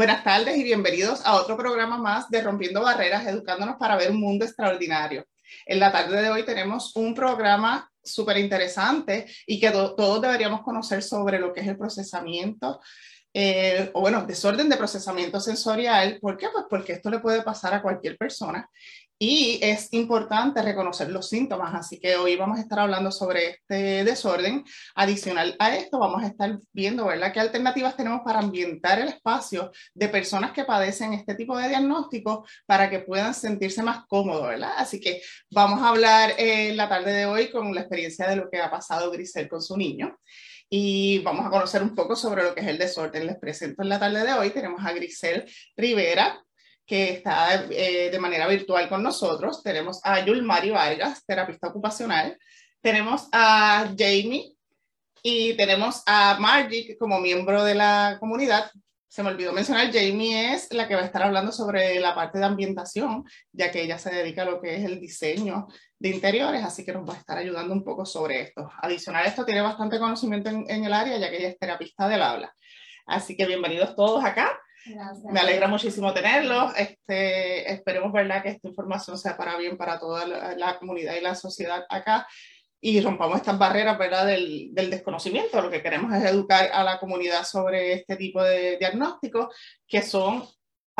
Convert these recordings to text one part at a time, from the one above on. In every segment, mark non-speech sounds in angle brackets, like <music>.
Buenas tardes y bienvenidos a otro programa más de Rompiendo Barreras, educándonos para ver un mundo extraordinario. En la tarde de hoy tenemos un programa súper interesante y que todos deberíamos conocer sobre lo que es el procesamiento, eh, o bueno, desorden de procesamiento sensorial. ¿Por qué? Pues porque esto le puede pasar a cualquier persona y es importante reconocer los síntomas, así que hoy vamos a estar hablando sobre este desorden. Adicional a esto, vamos a estar viendo, ¿verdad?, qué alternativas tenemos para ambientar el espacio de personas que padecen este tipo de diagnóstico para que puedan sentirse más cómodos, ¿verdad? Así que vamos a hablar en la tarde de hoy con la experiencia de lo que ha pasado Grisel con su niño y vamos a conocer un poco sobre lo que es el desorden. Les presento en la tarde de hoy, tenemos a Grisel Rivera, que está eh, de manera virtual con nosotros. Tenemos a Yulmari Vargas, terapista ocupacional. Tenemos a Jamie y tenemos a Margie como miembro de la comunidad. Se me olvidó mencionar, Jamie es la que va a estar hablando sobre la parte de ambientación, ya que ella se dedica a lo que es el diseño de interiores, así que nos va a estar ayudando un poco sobre esto. Adicional a esto, tiene bastante conocimiento en, en el área, ya que ella es terapista del habla. Así que bienvenidos todos acá. Me alegra muchísimo tenerlos. Este, esperemos ¿verdad? que esta información sea para bien para toda la, comunidad y la sociedad acá y rompamos estas barreras ¿verdad? Del, del, desconocimiento. Lo que queremos es educar a la comunidad sobre este tipo de diagnósticos que son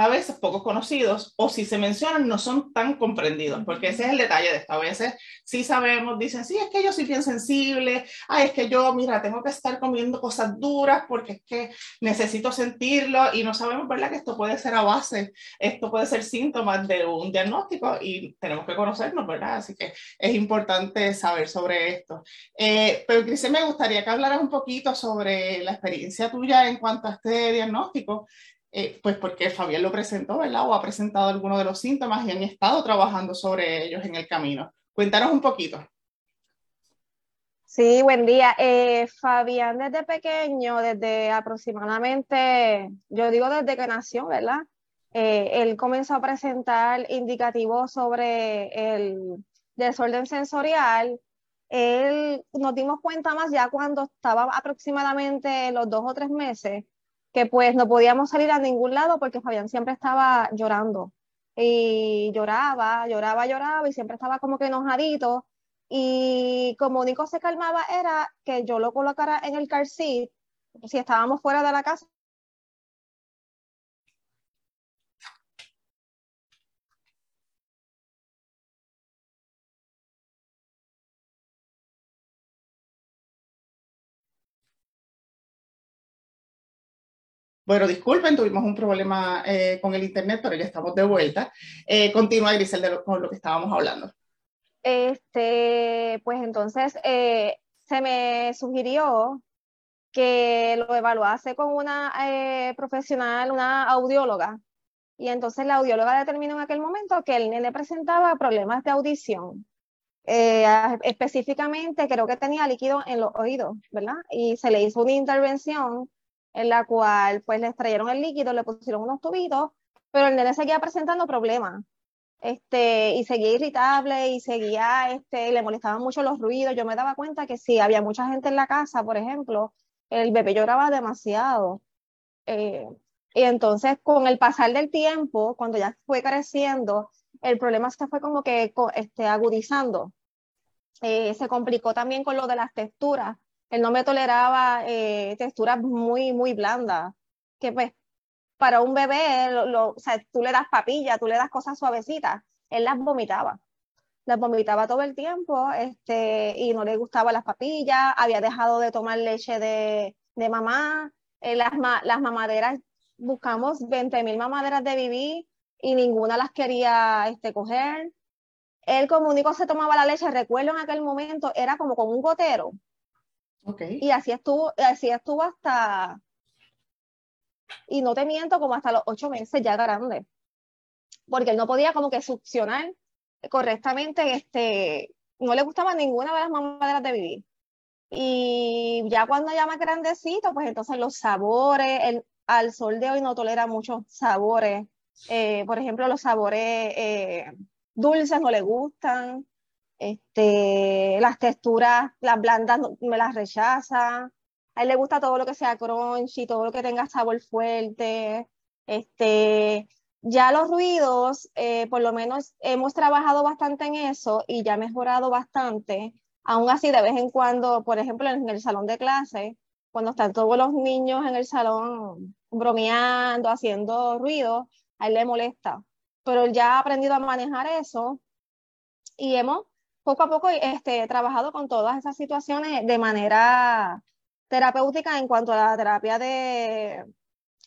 a veces poco conocidos o si se mencionan no son tan comprendidos, porque ese es el detalle de esto. A veces sí sabemos, dicen, sí, es que yo soy bien sensible, ay, es que yo, mira, tengo que estar comiendo cosas duras porque es que necesito sentirlo y no sabemos, ¿verdad? Que esto puede ser a base, esto puede ser síntomas de un diagnóstico y tenemos que conocernos, ¿verdad? Así que es importante saber sobre esto. Eh, pero, Cris, me gustaría que hablaras un poquito sobre la experiencia tuya en cuanto a este diagnóstico eh, pues porque Fabián lo presentó, ¿verdad? O ha presentado algunos de los síntomas y han estado trabajando sobre ellos en el camino. Cuéntanos un poquito. Sí, buen día. Eh, Fabián desde pequeño, desde aproximadamente, yo digo desde que nació, ¿verdad? Eh, él comenzó a presentar indicativos sobre el desorden sensorial. Él nos dimos cuenta más ya cuando estaba aproximadamente los dos o tres meses que pues no podíamos salir a ningún lado porque Fabián siempre estaba llorando. Y lloraba, lloraba, lloraba y siempre estaba como que enojadito. Y como único se calmaba era que yo lo colocara en el car seat si estábamos fuera de la casa Bueno, disculpen, tuvimos un problema eh, con el internet, pero ya estamos de vuelta. Eh, continúa, Grisel, de con lo que estábamos hablando. Este, pues entonces eh, se me sugirió que lo evaluase con una eh, profesional, una audióloga. Y entonces la audióloga determinó en aquel momento que el nene presentaba problemas de audición. específicamente creo que tenía líquido en los oídos, ¿verdad? Y se le hizo una intervención en la cual pues le extrayeron el líquido, le pusieron unos tubitos, pero el nene seguía presentando problemas. Este, y seguía irritable y seguía, este, le molestaban mucho los ruidos. Yo me daba cuenta que si había mucha gente en la casa, por ejemplo, el bebé lloraba demasiado. Eh, y entonces, con el pasar del tiempo, cuando ya fue creciendo, el problema se fue como que este, agudizando. Eh, se complicó también con lo de las texturas él no me toleraba eh, texturas muy, muy blandas, que pues para un bebé, lo, o sea, tú le das papilla, tú le das cosas suavecitas, él las vomitaba. Las vomitaba todo el tiempo este, y no le gustaban las papillas, había dejado de tomar leche de, de mamá, eh, las, las mamaderas, buscamos 20 mil mamaderas de vivir y ninguna las quería este, coger. Él como único se tomaba la leche, recuerdo en aquel momento, era como con un gotero, y así estuvo, así estuvo hasta, y no te miento, como hasta los ocho meses ya grande. Porque él no podía como que succionar correctamente, este, no le gustaba ninguna de las mamaderas de vivir. Y ya cuando ya más grandecito, pues entonces los sabores, el, al sol de hoy no tolera muchos sabores. Eh, por ejemplo, los sabores eh, dulces no le gustan. Este, las texturas, las blandas me las rechaza. A él le gusta todo lo que sea crunchy, todo lo que tenga sabor fuerte. Este, ya los ruidos, eh, por lo menos hemos trabajado bastante en eso y ya mejorado bastante. Aún así, de vez en cuando, por ejemplo, en el salón de clase, cuando están todos los niños en el salón bromeando, haciendo ruido, a él le molesta. Pero él ya ha aprendido a manejar eso y hemos poco a poco este, trabajado con todas esas situaciones de manera terapéutica en cuanto a la terapia de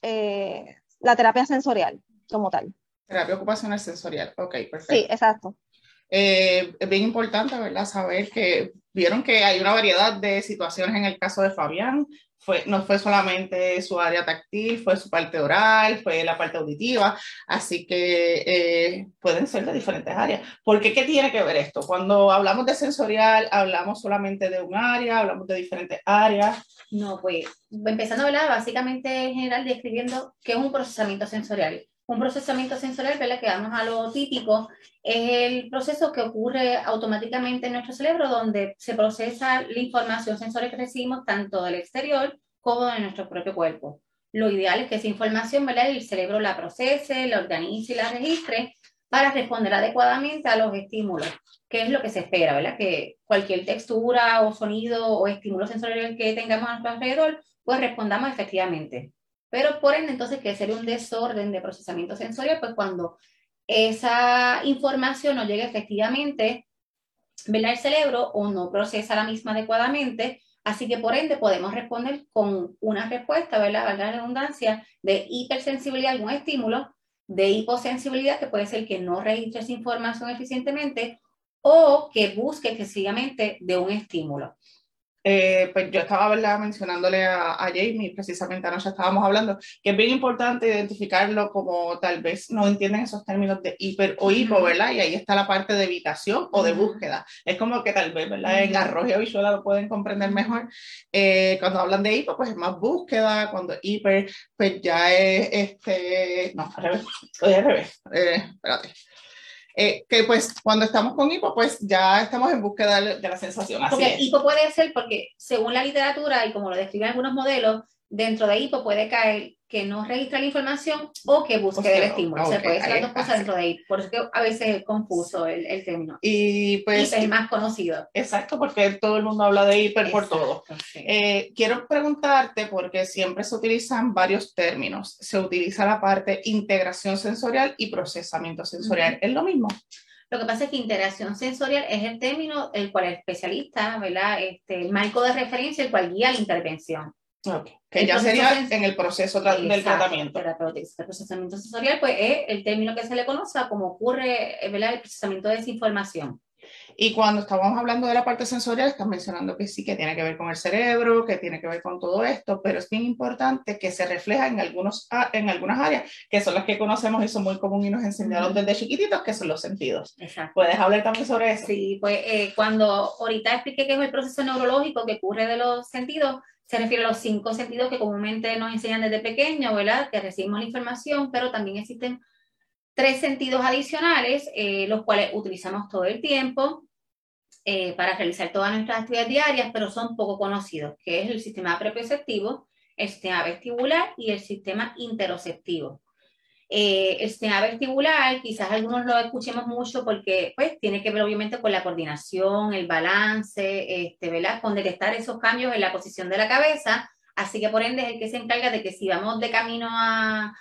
eh, la terapia sensorial como tal. Terapia ocupacional sensorial, ok, perfecto. Sí, exacto. Eh, es bien importante, ¿verdad? Saber que vieron que hay una variedad de situaciones en el caso de Fabián. Fue, no fue solamente su área táctil, fue su parte oral, fue la parte auditiva, así que eh, pueden ser de diferentes áreas. ¿Por qué? ¿Qué tiene que ver esto? Cuando hablamos de sensorial, hablamos solamente de un área, hablamos de diferentes áreas. No, pues empezando hablar básicamente en general describiendo qué es un procesamiento sensorial. Un procesamiento sensorial, ¿verdad? que vamos a lo típico, es el proceso que ocurre automáticamente en nuestro cerebro donde se procesa la información sensorial que recibimos tanto del exterior como de nuestro propio cuerpo. Lo ideal es que esa información, ¿verdad? el cerebro la procese, la organice y la registre para responder adecuadamente a los estímulos, que es lo que se espera, ¿verdad? Que cualquier textura o sonido o estímulo sensorial que tengamos a nuestro alrededor, pues respondamos efectivamente. Pero por ende, entonces, que sería un desorden de procesamiento sensorial, pues cuando esa información no llega efectivamente al cerebro o no procesa la misma adecuadamente, así que por ende podemos responder con una respuesta, ¿verdad? Valga la redundancia, de hipersensibilidad a algún estímulo, de hiposensibilidad, que puede ser que no registre esa información eficientemente, o que busque excesivamente de un estímulo. Eh, pues yo estaba ¿verdad? mencionándole a, a, Jamie, precisamente anoche estábamos hablando, que es bien importante identificarlo como tal vez no entienden esos términos de hiper o hipo, ¿verdad? Y ahí está la parte de evitación o de búsqueda. Es como que tal vez, ¿verdad? En arroz y habichuela lo pueden comprender mejor. Eh, cuando hablan de hipo, pues es más búsqueda, cuando hiper, pues ya es, este, no, al revés, al revés, eh, espérate. Eh, que pues cuando estamos con hipo, pues ya estamos en búsqueda de, la sensación. porque hipo puede ser porque según la literatura y como lo describen algunos modelos, dentro de hipo puede caer que no registra la información o que busque el estímulo. se puede ser dos cosas dentro de ahí. Por eso que a veces es confuso el, el término. Y pues... es más conocido. Exacto, porque todo el mundo habla de hiper por todo. Eh, quiero preguntarte, porque siempre se utilizan varios términos. Se utiliza la parte integración sensorial y procesamiento sensorial. ¿Es lo mismo? Lo que pasa es que integración sensorial es el término el cual el especialista, ¿verdad? Este, el marco de referencia el cual guía la intervención. Que ya sería en el proceso del tratamiento. El procesamiento sensorial, pues es el término que se le conoce como ocurre el procesamiento de esa información. Y cuando estábamos hablando de la parte sensorial, estás mencionando que sí, que tiene que ver con el cerebro, que tiene que ver con todo esto, pero es bien importante que se refleja en, algunos, en algunas áreas, que son las que conocemos y son muy comunes y nos enseñaron desde chiquititos, que son los sentidos. Exacto. ¿Puedes hablar también sobre eso? Sí, pues eh, cuando ahorita expliqué qué es el proceso neurológico que ocurre de los sentidos, se refiere a los cinco sentidos que comúnmente nos enseñan desde pequeño, ¿verdad? Que recibimos la información, pero también existen tres sentidos adicionales, eh, los cuales utilizamos todo el tiempo eh, para realizar todas nuestras actividades diarias, pero son poco conocidos, que es el sistema propioceptivo, el sistema vestibular y el sistema interoceptivo. Eh, el sistema vestibular, quizás algunos lo escuchemos mucho porque pues, tiene que ver obviamente con la coordinación, el balance, este, ¿verdad? con detectar esos cambios en la posición de la cabeza. Así que por ende es el que se encarga de que si vamos de camino a,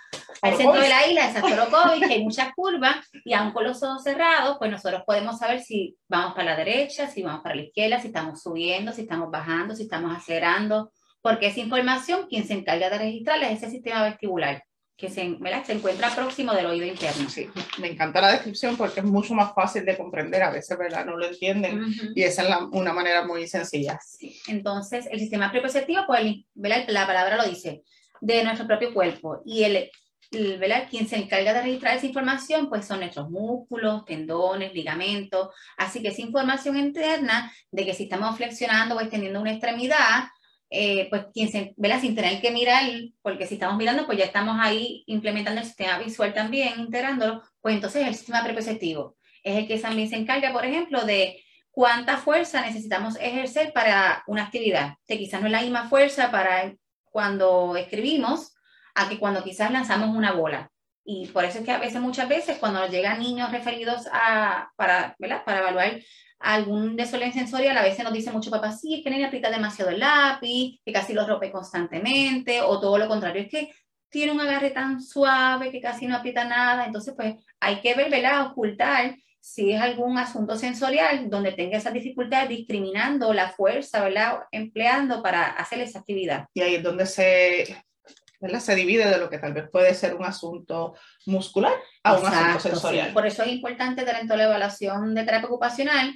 al centro de la isla, es que hay <laughs> muchas curvas, y aún con los ojos cerrados, pues nosotros podemos saber si vamos para la derecha, si vamos para la izquierda, si estamos subiendo, si estamos bajando, si estamos acelerando, porque esa información quien se encarga de registrarla es ese sistema vestibular que se, se encuentra próximo del oído interno. Sí, me encanta la descripción porque es mucho más fácil de comprender, a veces ¿verdad? no lo entienden y esa es una manera muy sencilla. Sí. Entonces, el sistema propioceptivo, pues la palabra lo dice, de nuestro propio cuerpo y el, ¿verdad? quien se encarga de registrar esa información, pues son nuestros músculos, tendones, ligamentos, así que esa información interna de que si estamos flexionando o extendiendo una extremidad, eh, pues quien se, ¿verdad? sin tener que mirar, porque si estamos mirando, pues ya estamos ahí implementando el sistema visual también, integrándolo, pues entonces el sistema preperceptivo es el que también se encarga, por ejemplo, de cuánta fuerza necesitamos ejercer para una actividad, que quizás no es la misma fuerza para cuando escribimos a que cuando quizás lanzamos una bola. Y por eso es que a veces, muchas veces, cuando llegan niños referidos a, para, ¿verdad? para evaluar algún desorden sensorial, a veces nos dice mucho papá, sí, es que niña aprieta demasiado el lápiz, que casi lo rompe constantemente, o todo lo contrario, es que tiene un agarre tan suave que casi no aprieta nada. Entonces, pues hay que ver, ¿verdad? Ocultar si es algún asunto sensorial donde tenga esa dificultad discriminando la fuerza, ¿verdad? Empleando para hacer esa actividad. Y ahí es donde se, ¿verdad? se divide de lo que tal vez puede ser un asunto muscular a un asunto sensorial. Por eso es importante de la evaluación de terapia ocupacional,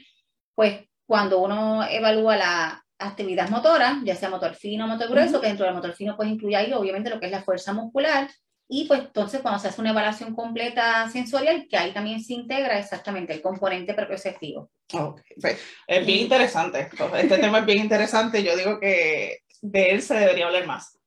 pues cuando uno evalúa la actividad motora, ya sea motor fino o motor grueso, que dentro del motor fino pues incluye ahí obviamente lo que es la fuerza muscular, y pues entonces cuando se hace una evaluación completa sensorial, que ahí también se integra exactamente el componente propioceptivo. Ok, pues, es bien interesante. Este tema es bien interesante. Yo digo que de él se debería hablar más.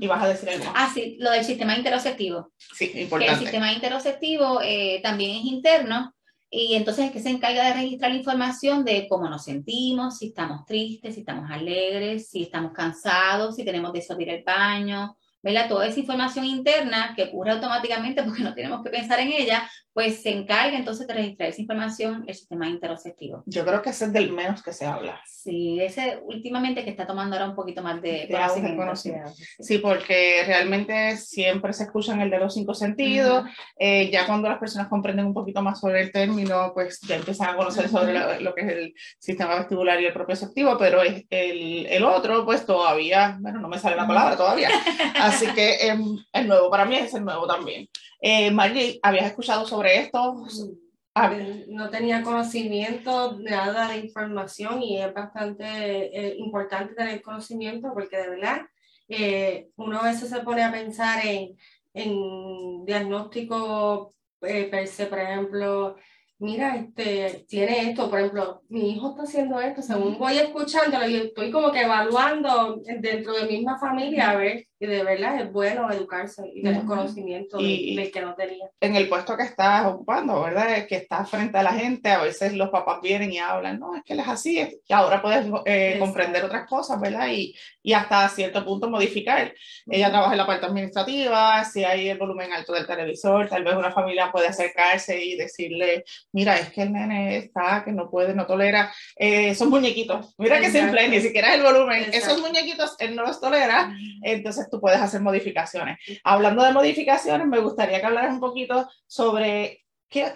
Y vas a decir algo más. Ah, sí, lo del sistema interoceptivo. Sí, importante. Que el sistema interoceptivo eh, también es interno y entonces es que se encarga de registrar la información de cómo nos sentimos, si estamos tristes, si estamos alegres, si estamos cansados, si tenemos que salir el baño, ¿verdad? Toda esa información interna que ocurre automáticamente porque no tenemos que pensar en ella, pues se encarga entonces de registrar esa información el sistema interoceptivo. Yo creo que ese es del menos que se habla. Sí, ese últimamente que está tomando ahora un poquito más de, conocimiento. Sí, porque realmente siempre se escuchan el de los cinco sentidos, eh, ya cuando las personas comprenden un poquito más sobre el término, pues ya empiezan a conocer sobre lo, que es el sistema vestibular y el propioceptivo, pero el, el otro, pues todavía, bueno, no me sale la palabra todavía, así que em, el nuevo para mí es el nuevo también. Eh, Margie, ¿habías escuchado sobre esto? Ah, no tenía conocimiento de nada de información y es bastante eh, importante tener conocimiento porque de verdad eh, uno a veces se pone a pensar en, en diagnóstico eh, per se, por ejemplo, mira, este, tiene esto, por ejemplo, mi hijo está haciendo esto, según voy escuchándolo y estoy como que evaluando dentro de mi misma familia a ver y de verdad es bueno educarse y tener conocimiento y, del que no tenía. En el puesto que estás ocupando, ¿verdad? Que estás frente a la gente, a veces los papás vienen y hablan, no, es que él es así, es que ahora puedes eh, comprender otras cosas, ¿verdad? Y, y hasta cierto punto modificar. Ella trabaja en la parte administrativa, si hay el volumen alto del televisor, tal vez una familia puede acercarse y decirle, mira, es que el nene está, que no puede, no tolera eh, esos muñequitos. Mira que simple, ni siquiera el volumen. Esos muñequitos él no los tolera, entonces tú puedes hacer modificaciones. Hablando de modificaciones, me gustaría que hablaras un poquito sobre qué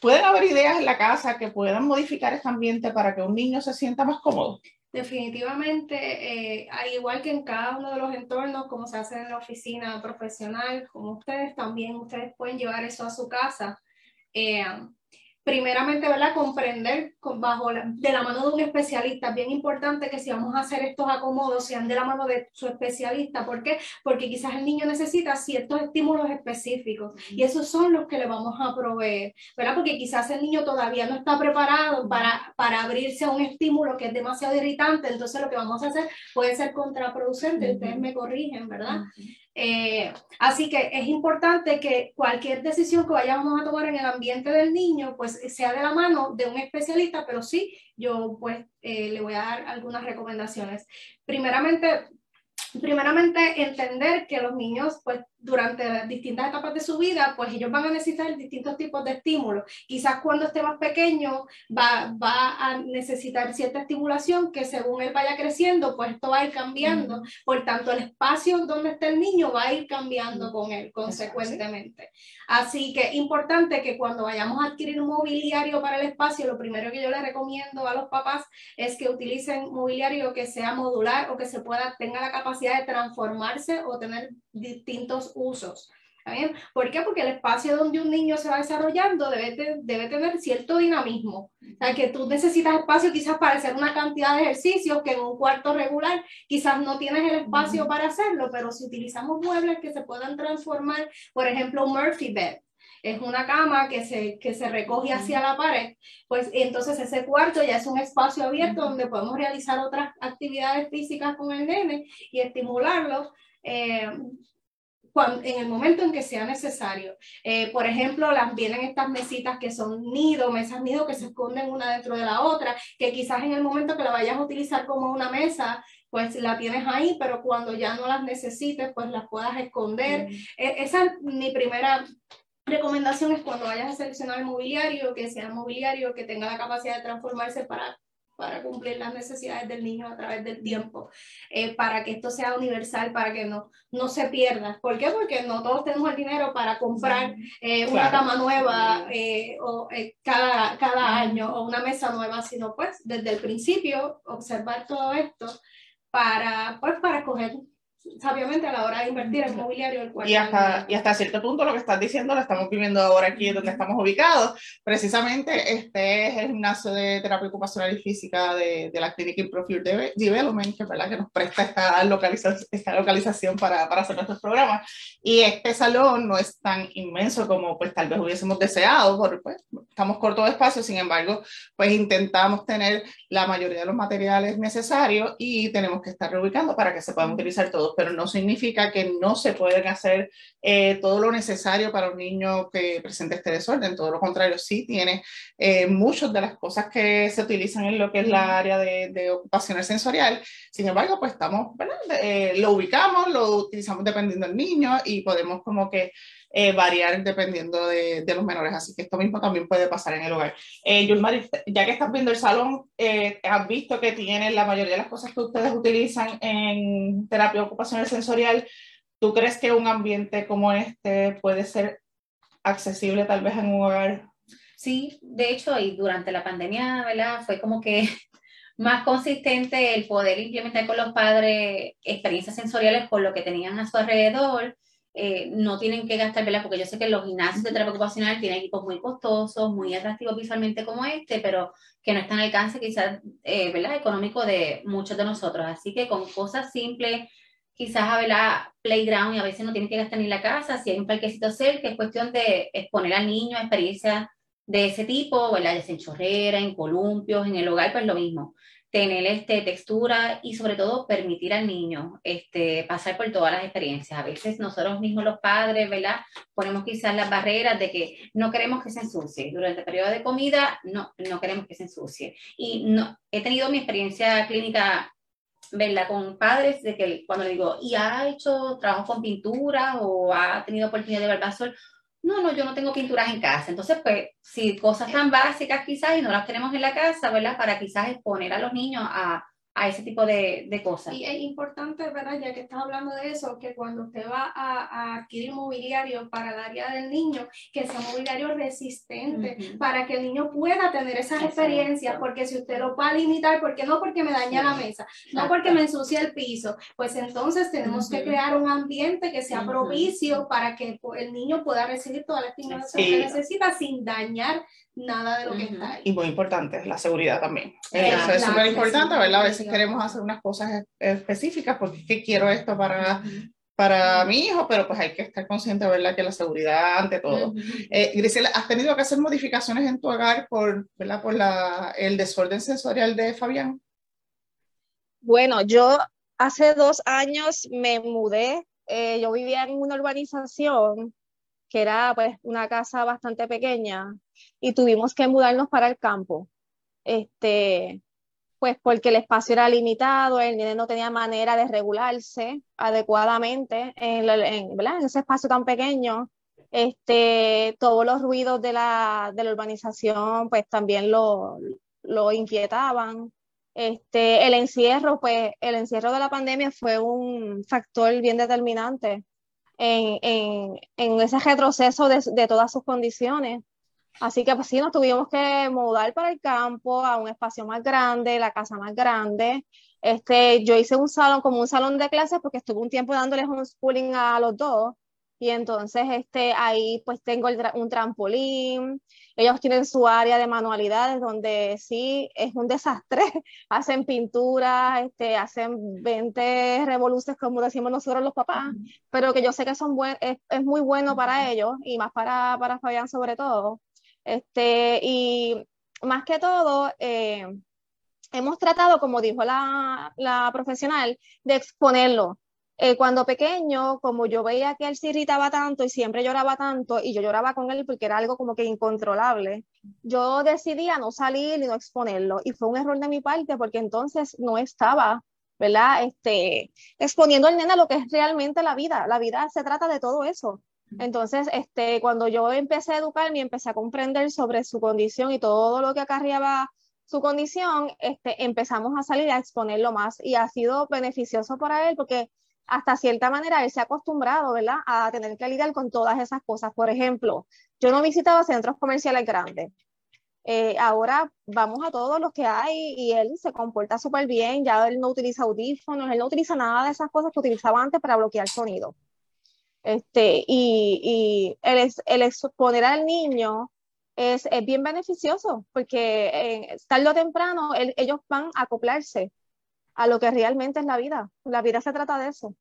pueden haber ideas en la casa que puedan modificar este ambiente para que un niño se sienta más cómodo. Definitivamente, eh, igual que en cada uno de los entornos, como se hace en la oficina profesional, como ustedes, también ustedes pueden llevar eso a su casa. Eh, primeramente, ¿verdad? Comprender con, bajo de la mano de un especialista. Es bien importante que si vamos a hacer estos acomodos, sean de la mano de su especialista. ¿Por qué? Porque quizás el niño necesita ciertos estímulos específicos y esos son los que le vamos a proveer, ¿verdad? Porque quizás el niño todavía no está preparado para, para abrirse a un estímulo que es demasiado irritante. Entonces, lo que vamos a hacer puede ser contraproducente. Ustedes me corrigen, ¿verdad? Eh, así que es importante que cualquier decisión que vayamos a tomar en el ambiente del niño, pues sea de la mano de un especialista, pero sí, yo pues eh, le voy a dar algunas recomendaciones. Primeramente, primeramente entender que los niños pues durante las distintas etapas de su vida, pues ellos van a necesitar distintos tipos de estímulos. Quizás cuando esté más pequeño va, va a necesitar cierta estimulación que según él vaya creciendo, pues esto va a ir cambiando. Por tanto, el espacio donde está el niño va a ir cambiando con él consecuentemente. Así que importante que cuando vayamos a adquirir un mobiliario para el espacio, lo primero que yo les recomiendo a los papás es que utilicen mobiliario que sea modular o que se pueda, tenga la capacidad de transformarse o tener distintos usos. bien? ¿Por qué? Porque el espacio donde un niño se va desarrollando debe, debe tener cierto dinamismo. O sea, que tú necesitas espacio quizás para hacer una cantidad de ejercicios que en un cuarto regular quizás no tienes el espacio para hacerlo, pero si utilizamos muebles que se puedan transformar, por ejemplo, Murphy Bed, es una cama que se, que se recoge hacia la pared, pues entonces ese cuarto ya es un espacio abierto donde podemos realizar otras actividades físicas con el nene y estimularlo. Eh, en el momento en que sea necesario. Eh, por ejemplo, las, vienen estas mesitas que son nido, mesas nido que se esconden una dentro de la otra, que quizás en el momento que la vayas a utilizar como una mesa, pues la tienes ahí, pero cuando ya no las necesites, pues las puedas esconder. E, esa es mi primera recomendación es cuando vayas a seleccionar el mobiliario, que sea mobiliario que tenga la capacidad de transformarse para para cumplir las necesidades del niño a través del tiempo, eh, para que esto sea universal, para que no, no se pierda. ¿Por qué? Porque no todos tenemos el dinero para comprar eh, una cama nueva eh, o, cada, cada año o una mesa nueva, sino pues desde el principio observar todo esto para, pues, para escoger sabiamente a la hora de invertir en mobiliario el cual y hasta, y hasta cierto punto lo que estás diciendo lo estamos viviendo ahora aquí donde estamos ubicados. Precisamente este es el gimnasio de terapia ocupacional y física de, de la Clinic Improved Development, que, es verdad, que nos presta esta localización, esta localización para, para hacer nuestros programas. Y este salón no es tan inmenso como pues tal vez hubiésemos deseado, porque pues, estamos cortos de espacio, sin embargo, pues intentamos tener la mayoría de los materiales necesarios y tenemos que estar reubicando para que se puedan utilizar todos pero no significa que no se pueden hacer eh, todo lo necesario para un niño que presente este desorden. Todo lo contrario, sí tiene eh, muchas de las cosas que se utilizan en lo que es la área de, de ocupación sensorial. Sin embargo, pues estamos, eh, lo ubicamos, lo utilizamos dependiendo del niño y podemos como que eh, variar dependiendo de, de, los menores. Así que esto mismo también puede pasar en el hogar. Eh, ya que estás viendo el salón, eh, has visto que tiene la mayoría de las cosas que ustedes utilizan en terapia ocupacional sensorial. ¿Tú crees que un ambiente como este puede ser accesible tal vez en un hogar? Sí, de hecho, y durante la pandemia, ¿verdad? Fue como que <laughs> más consistente el poder implementar con los padres experiencias sensoriales con lo que tenían a su alrededor eh, no tienen que gastar, ¿verdad? Porque yo sé que los gimnasios de terapia ocupacional tienen equipos muy costosos, muy atractivos visualmente como este, pero que no están al alcance quizás, eh, ¿verdad? Económico de muchos de nosotros. Así que con cosas simples, quizás, ¿verdad? Playground y a veces no tienen que gastar ni la casa, si hay un parquecito cerca, es cuestión de exponer al niño a experiencias de ese tipo, ¿verdad? Ya en chorrera, en columpios, en el hogar, pues lo mismo tener este, textura y sobre todo permitir al niño este, pasar por todas las experiencias. A veces nosotros mismos los padres, ¿verdad? Ponemos quizás las barreras de que no queremos que se ensucie. Durante el periodo de comida, no, no queremos que se ensucie. Y no, he tenido mi experiencia clínica ¿verdad? Con padres de que cuando le digo, ¿y ha hecho trabajo con pintura o ha tenido oportunidad de ver sol? No, no, yo no tengo pinturas en casa. Entonces, pues, si cosas tan básicas quizás y no las tenemos en la casa, ¿verdad? Para quizás exponer a los niños a, a ese tipo de, de, cosas. Y es importante, ¿verdad? Ya que estás hablando de eso, que cuando usted va a, a adquirir mobiliario para el área del niño, que sea mobiliario resistente, para que el niño pueda tener esas experiencias, porque si usted lo va a limitar, porque no porque me daña la mesa, no porque me ensucia el piso, pues entonces tenemos que crear un ambiente que sea propicio para que el niño pueda recibir toda la estimulación que necesita sin dañar nada de lo que está ahí. Y muy importante, la seguridad también. Eso es súper importante, ¿verdad? A veces queremos hacer unas cosas específicas porque ¿qué quiero esto para, para mi hijo, pero pues hay que estar consciente, ¿verdad? Que la seguridad ante todo. Eh, Grisela, ¿has tenido que hacer modificaciones en tu hogar por, ¿verdad? por la, el desorden sensorial de Fabián? Bueno, yo hace dos años me mudé. Eh, yo vivía en una urbanización que era pues una casa bastante pequeña y tuvimos que mudarnos para el campo. Este, pues porque el espacio era limitado, el niño no tenía manera de regularse adecuadamente en, en, ese espacio tan pequeño. Este, todos los ruidos de la, de la urbanización pues también lo, lo inquietaban. Este, el encierro, pues el encierro de la pandemia fue un factor bien determinante en, en, en ese retroceso de, de, todas sus condiciones. Así que pues sí, nos tuvimos que mudar para el campo, a un espacio más grande, la casa más grande. Este, yo hice un salón, como un salón de clases, porque estuve un tiempo dándoles homeschooling a los dos. Y entonces este, ahí pues tengo un trampolín, ellos tienen su área de manualidades donde sí es un desastre, <laughs> hacen pintura, este, hacen 20 revoluciones como decimos nosotros los papás, pero que yo sé que son buen, es, es, muy bueno para ellos y más para, para Fabián sobre todo. Este, y más que todo, eh, hemos tratado, como dijo la, la profesional, de exponerlo. Eh, cuando pequeño, como yo veía que él se irritaba tanto y siempre lloraba tanto, y yo lloraba con él porque era algo como que incontrolable, yo decidí a no salir y no exponerlo. Y fue un error de mi parte porque entonces no estaba ¿verdad? Este, exponiendo al nene lo que es realmente la vida. La vida se trata de todo eso. Entonces, este, cuando yo empecé a educarme y empecé a comprender sobre su condición y todo lo que acarreaba su condición, este, empezamos a salir a exponerlo más y ha sido beneficioso para él porque hasta cierta manera él se ha acostumbrado, ¿verdad?, a tener que lidiar con todas esas cosas. Por ejemplo, yo no visitaba centros comerciales grandes. Eh, ahora vamos a todos los que hay y él se comporta súper bien, ya él no utiliza audífonos, él no utiliza nada de esas cosas que utilizaba antes para bloquear sonido. Este, y, y el, el exponer al niño es, es bien beneficioso porque eh, tarde o temprano ellos van a acoplarse a lo que realmente es la vida. La vida se trata de eso.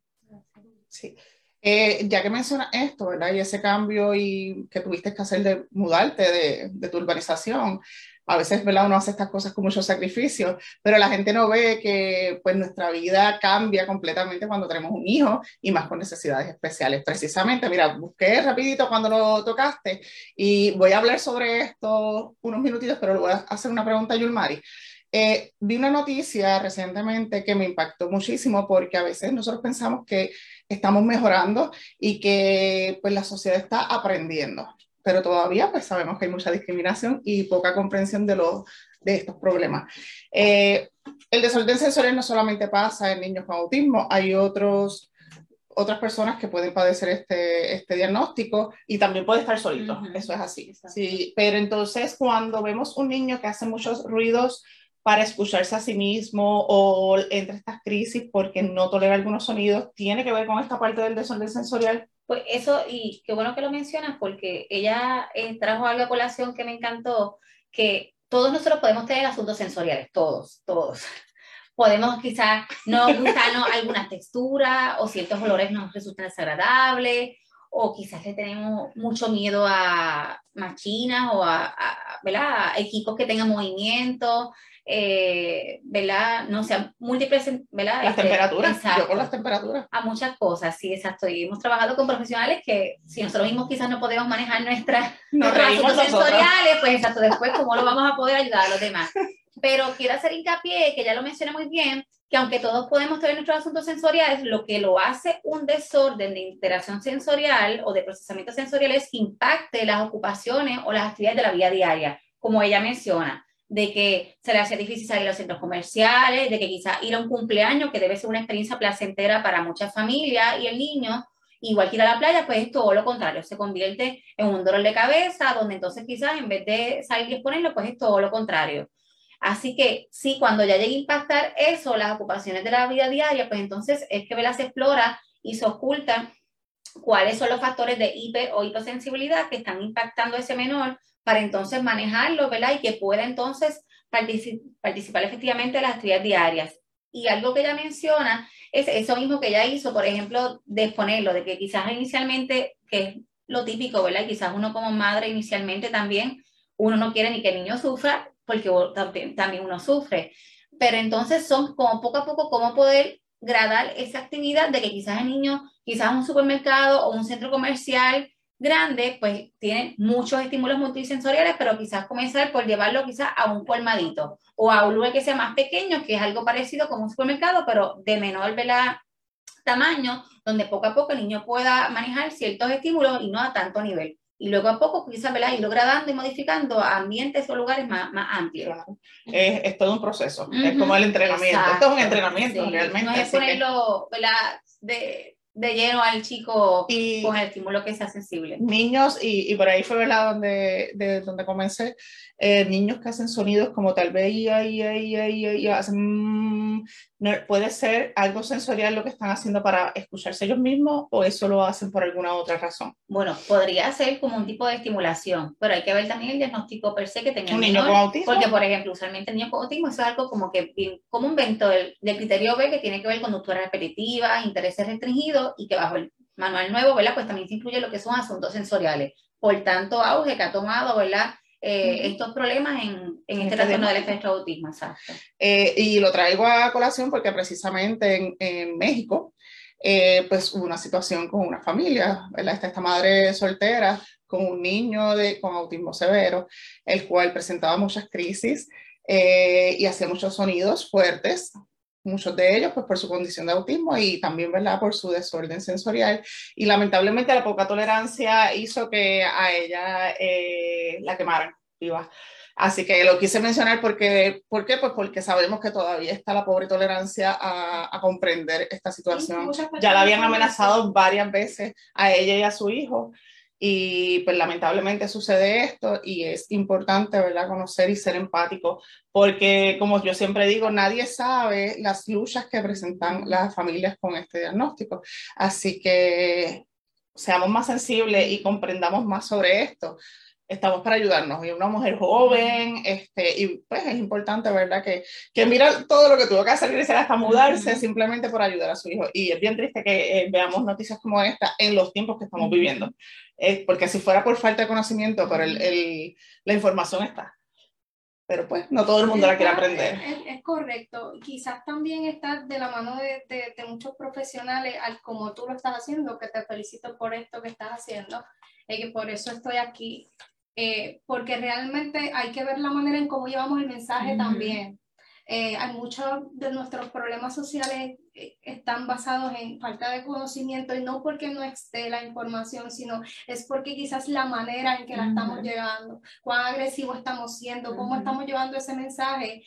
Sí. Eh, ya que mencionas esto, ¿verdad? Y ese cambio y que tuviste que hacer de mudarte de, de tu urbanización, a veces, ¿verdad? Uno hace estas cosas con mucho sacrificio, pero la gente no ve que pues nuestra vida cambia completamente cuando tenemos un hijo y más con necesidades especiales. Precisamente, mira, busqué rapidito cuando lo tocaste y voy a hablar sobre esto unos minutitos, pero le voy a hacer una pregunta a Yulmari. Eh, vi una noticia recientemente que me impactó muchísimo porque a veces nosotros pensamos que estamos mejorando y que pues la sociedad está aprendiendo pero todavía pues sabemos que hay mucha discriminación y poca comprensión de, los, de estos problemas. Eh, el desorden sensorial no solamente pasa en niños con autismo, hay otros, otras personas que pueden padecer este, este diagnóstico y también puede estar solito, eso es así. Sí, pero entonces cuando vemos un niño que hace muchos ruidos para escucharse a sí mismo o entre estas crisis porque no tolera algunos sonidos, tiene que ver con esta parte del desorden sensorial pues eso, y qué bueno que lo mencionas, porque ella eh, trajo algo a colación que me encantó, que todos nosotros podemos tener asuntos sensoriales, todos, todos. <laughs> Podemos quizás no gustarnos alguna textura o ciertos olores nos resultan desagradables, o quizás le tenemos mucho miedo a máquinas o a, a, a equipos que tengan movimiento eh, ¿verdad? No sé, múltiples, ¿verdad? Las este, temperaturas, yo con las temperaturas. A muchas cosas, sí, exacto. Y hemos trabajado con profesionales que si nosotros mismos quizás no podemos manejar nuestras, nuestros sensoriales, pues exacto, después cómo lo vamos a poder ayudar a los demás. Pero quiero hacer hincapié, que ya lo mencioné muy bien, que aunque todos podemos tener nuestros asuntos sensoriales, lo que lo hace un desorden de interacción sensorial o de procesamiento sensorial es que impacte las ocupaciones o las actividades de la vida diaria, como ella menciona de que se le hace difícil salir a los centros comerciales, de que quizás ir a un cumpleaños, que debe ser una experiencia placentera para muchas familias y el niño, igual que ir a la playa, pues es todo lo contrario, se convierte en un dolor de cabeza, donde entonces quizás en vez de salir y exponerlo, pues es todo lo contrario. Así que sí, cuando ya llegue a impactar eso, las ocupaciones de la vida diaria, pues entonces es que Vela se explora y se oculta cuáles son los factores de hiper o hiposensibilidad que están impactando a ese menor para entonces manejarlo, ¿verdad? Y que pueda entonces participar efectivamente en las actividades diarias. Y algo que ella menciona es eso mismo que ella hizo, por ejemplo, de exponerlo, de que quizás inicialmente, que es lo típico, ¿verdad? quizás uno como madre inicialmente también, uno no quiere ni que el niño sufra, porque también, también uno sufre. Pero entonces son como poco a poco cómo poder gradar esa actividad de que quizás el niño, quizás un supermercado o un centro comercial grande, pues tiene muchos estímulos multisensoriales, pero quizás comenzar por llevarlo quizás a un colmadito o a un lugar que sea más pequeño, que es algo parecido como un supermercado, pero de menor tamaño, donde poco a poco el niño pueda manejar ciertos estímulos y no a tanto nivel. Y luego a poco quizás ¿verdad? irlo gradando y modificando a ambientes o lugares más, más amplios. Es, todo un proceso, es como el entrenamiento. Esto es un entrenamiento realmente. No es ponerlo de de lleno al chico con el estímulo que sea sensible. Niños, y, y por ahí fue ¿verdad? Donde, de, donde comencé, eh, niños que hacen sonidos como tal vez y, y, y, y puede ser algo sensorial lo que están haciendo para escucharse ellos mismos o eso lo hacen por alguna otra razón. Bueno, podría ser como un tipo de estimulación, pero hay que ver también el diagnóstico per se que tenga un niño con autismo. Porque, por ejemplo, usualmente el niño con autismo es algo como que como un vento del, del criterio B que tiene que ver con conducturas repetitivas, intereses restringidos y que bajo el manual nuevo, ¿verdad? Pues también se incluye lo que son asuntos sensoriales. Por tanto, auge que ha tomado, ¿verdad? Eh, estos problemas en, en este, este trastorno del espectro autismo, exacto. Eh, y lo traigo a colación porque precisamente en, en México, eh, pues hubo una situación con una familia, ¿verdad? Está esta madre soltera con un niño de, con autismo severo, el cual presentaba muchas crisis y hacía muchos sonidos fuertes muchos de ellos pues por su condición de autismo y también, ¿verdad?, por su desorden sensorial. Y lamentablemente la poca tolerancia hizo que a ella eh, la quemaran viva. Así que lo quise mencionar porque, ¿por qué? Pues porque sabemos que todavía está la pobre tolerancia a, comprender esta situación. ya la habían amenazado varias veces a ella y a su hijo y pues lamentablemente sucede esto y es importante, ¿verdad?, conocer y ser empático, porque como yo siempre digo, nadie sabe las luchas que presentan las familias con este diagnóstico. Así que seamos más sensibles y comprendamos más sobre esto estamos para ayudarnos. Y una mujer joven, este, y pues es importante, ¿verdad? Que, que mira todo lo que tuvo que hacer y hasta mudarse simplemente por ayudar a su hijo. Y es bien triste que eh, veamos noticias como esta en los tiempos que estamos viviendo. porque si fuera por falta de conocimiento, pero el, el, la información está. Pero pues no todo el mundo la quiere aprender. Es, correcto. Quizás también está de la mano de, de, de, muchos profesionales, al como tú lo estás haciendo, que te felicito por esto que estás haciendo, y que por eso estoy aquí eh, porque realmente hay que ver la manera en cómo llevamos el mensaje también. Eh, hay muchos de nuestros problemas sociales eh, están basados en falta de conocimiento y no porque no esté la información, sino es porque quizás la manera en que la estamos llevando, cuán agresivo estamos siendo, cómo estamos llevando ese mensaje.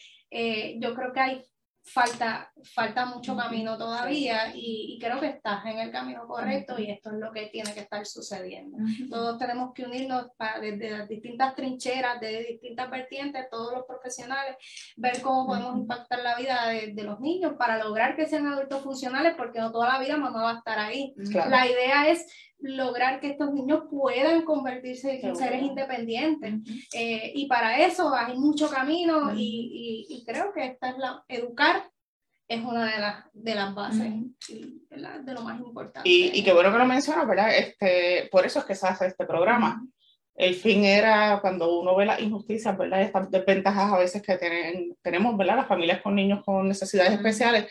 yo creo que hay falta, falta mucho camino todavía y, creo que estás en el camino correcto y esto es lo que tiene que estar sucediendo. Todos tenemos que unirnos para, desde las distintas trincheras, desde distintas vertientes, todos los profesionales, ver cómo podemos impactar la vida de, los niños para lograr que sean adultos funcionales, porque no toda la vida mamá va a estar ahí. La idea es lograr que estos niños puedan convertirse en seres independientes. Eh, y para eso hay mucho camino y, y, creo que esta es la, educar es una de las, de las bases, de lo más importante. Y, y qué bueno que lo mencionas, ¿verdad? Este, por eso es que se hace este programa. El fin era cuando uno ve las injusticias, ¿verdad? Estas desventajas a veces que tienen, tenemos, ¿verdad? Las familias con niños con necesidades especiales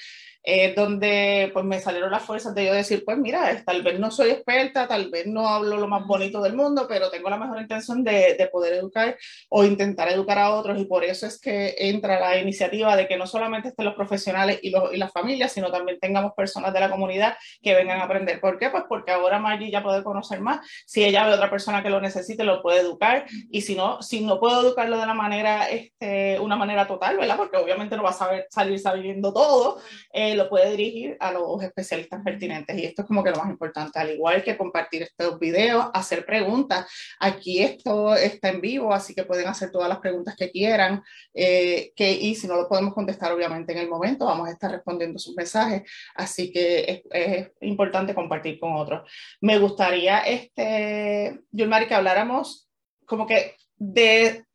eh, donde pues me salieron las fuerzas de yo decir, pues mira, tal vez no soy experta, tal vez no hablo lo más bonito del mundo, pero tengo la mejor intención de, de poder educar o intentar educar a otros y por eso es que entra la iniciativa de que no solamente estén los profesionales y, los, y las familias, sino también tengamos personas de la comunidad que vengan a aprender. ¿Por qué? Pues porque ahora Maggie ya puede conocer más, si ella ve otra persona que lo necesite, lo puede educar y si no, si no puedo educarlo de la manera, este, una manera total, ¿verdad? Porque obviamente no va a saber, salir sabiendo todo. Eh, lo puede dirigir a los especialistas pertinentes. Y esto es como que lo más importante, al igual que compartir estos videos, hacer preguntas. Aquí esto está en vivo, así que pueden hacer todas las preguntas que quieran. Eh, que, y si no lo podemos contestar, obviamente, en el momento, vamos a estar respondiendo sus mensajes. Así que es, importante compartir con otros. Me gustaría, este, Yulmari, que habláramos como que de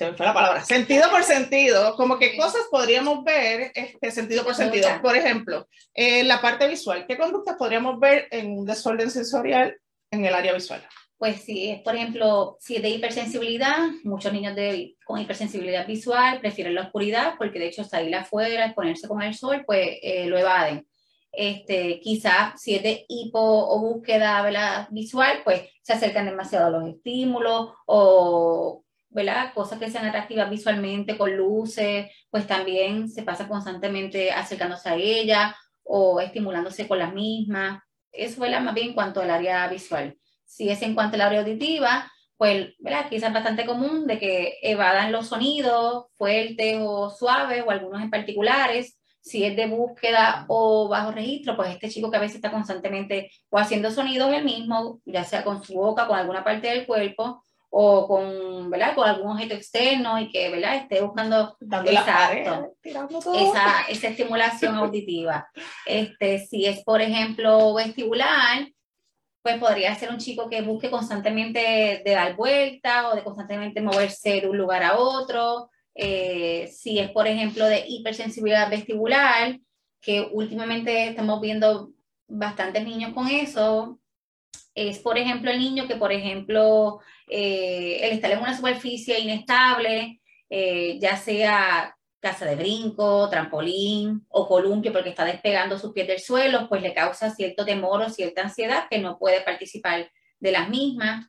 se me fue la palabra, sentido por sentido, como que cosas podríamos ver este, sentido por sentido. Por ejemplo, en la parte visual, ¿qué conductas podríamos ver en un desorden sensorial en el área visual? Pues sí, por ejemplo, si es de hipersensibilidad, muchos niños de, con hipersensibilidad visual prefieren la oscuridad porque de hecho salir afuera, exponerse con el sol, pues eh, lo evaden. Este, quizás si es de hipo o búsqueda visual, pues se acercan demasiado a los estímulos o ¿verdad? Cosas que sean atractivas visualmente, con luces, pues también se pasa constantemente acercándose a ella o estimulándose con las mismas. Eso, es Más bien en cuanto al área visual. Si es en cuanto al área auditiva, pues, ¿verdad? Quizás es bastante común de que evadan los sonidos fuertes o suaves o algunos en particulares. Si es de búsqueda o bajo registro, pues este chico que a veces está constantemente o haciendo sonidos él mismo, ya sea con su boca, con alguna parte del cuerpo, o con, ¿verdad? con algún objeto externo y que ¿verdad? esté buscando exacto, esa, esa estimulación auditiva. Este, si es, por ejemplo, vestibular, pues podría ser un chico que busque constantemente de dar vuelta o de constantemente moverse de un lugar a otro. Eh, si es, por ejemplo, de hipersensibilidad vestibular, que últimamente estamos viendo bastantes niños con eso, es, por ejemplo, el niño que, por ejemplo, eh, el estar en una superficie inestable, eh, ya sea casa de brinco, trampolín o columpio porque está despegando sus pies del suelo, pues le causa cierto temor o cierta ansiedad que no puede participar de las mismas,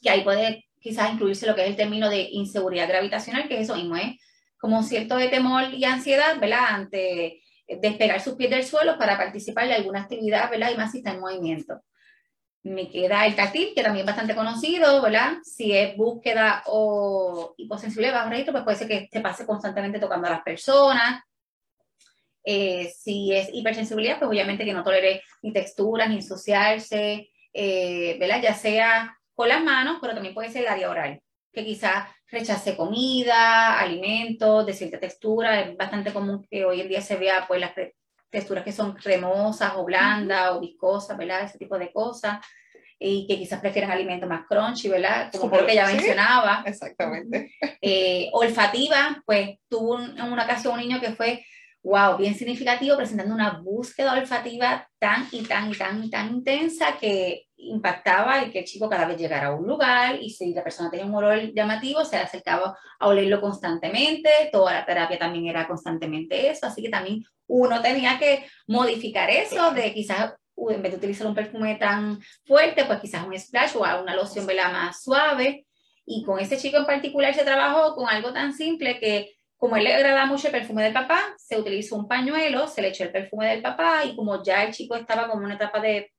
que ahí puede quizás incluirse lo que es el término de inseguridad gravitacional, que eso mismo es como cierto temor y ansiedad, ¿verdad? Ante despegar sus pies del suelo para participar de alguna actividad, ¿verdad? Y más si está en movimiento. Me queda el táctil, que también es bastante conocido, ¿verdad? Si es búsqueda o hiposensible bajo registro, pues puede ser que se pase constantemente tocando a las personas. Eh, si es hipersensibilidad, pues obviamente que no tolere ni texturas, ni ensuciarse, eh, ¿verdad? Ya sea con las manos, pero también puede ser el área oral, que quizás rechace comida, alimentos de cierta textura. Es bastante común que hoy en día se vea pues las texturas que son cremosas o blandas o viscosas, ¿verdad? Ese tipo de cosas. Y que quizás prefieren alimentos más crunchy, ¿verdad? Como creo que ya mencionaba. Exactamente. Eh, olfativa, pues tuvo en una ocasión un niño que fue wow, bien significativo, presentando una búsqueda olfativa tan y tan y tan y tan intensa que impactaba y que el chico cada vez llegara a un lugar y si la persona tenía un olor llamativo, se acercaba a olerlo constantemente, toda la terapia también era constantemente eso, así que también uno tenía que modificar eso de quizás en vez de utilizar un perfume tan fuerte, pues quizás un splash o una loción vela más suave. Y con ese chico en particular se trabajó con algo tan simple que como él le agrada mucho el perfume del papá, se utilizó un pañuelo, se le echó el perfume del papá y como ya el chico estaba como en una etapa de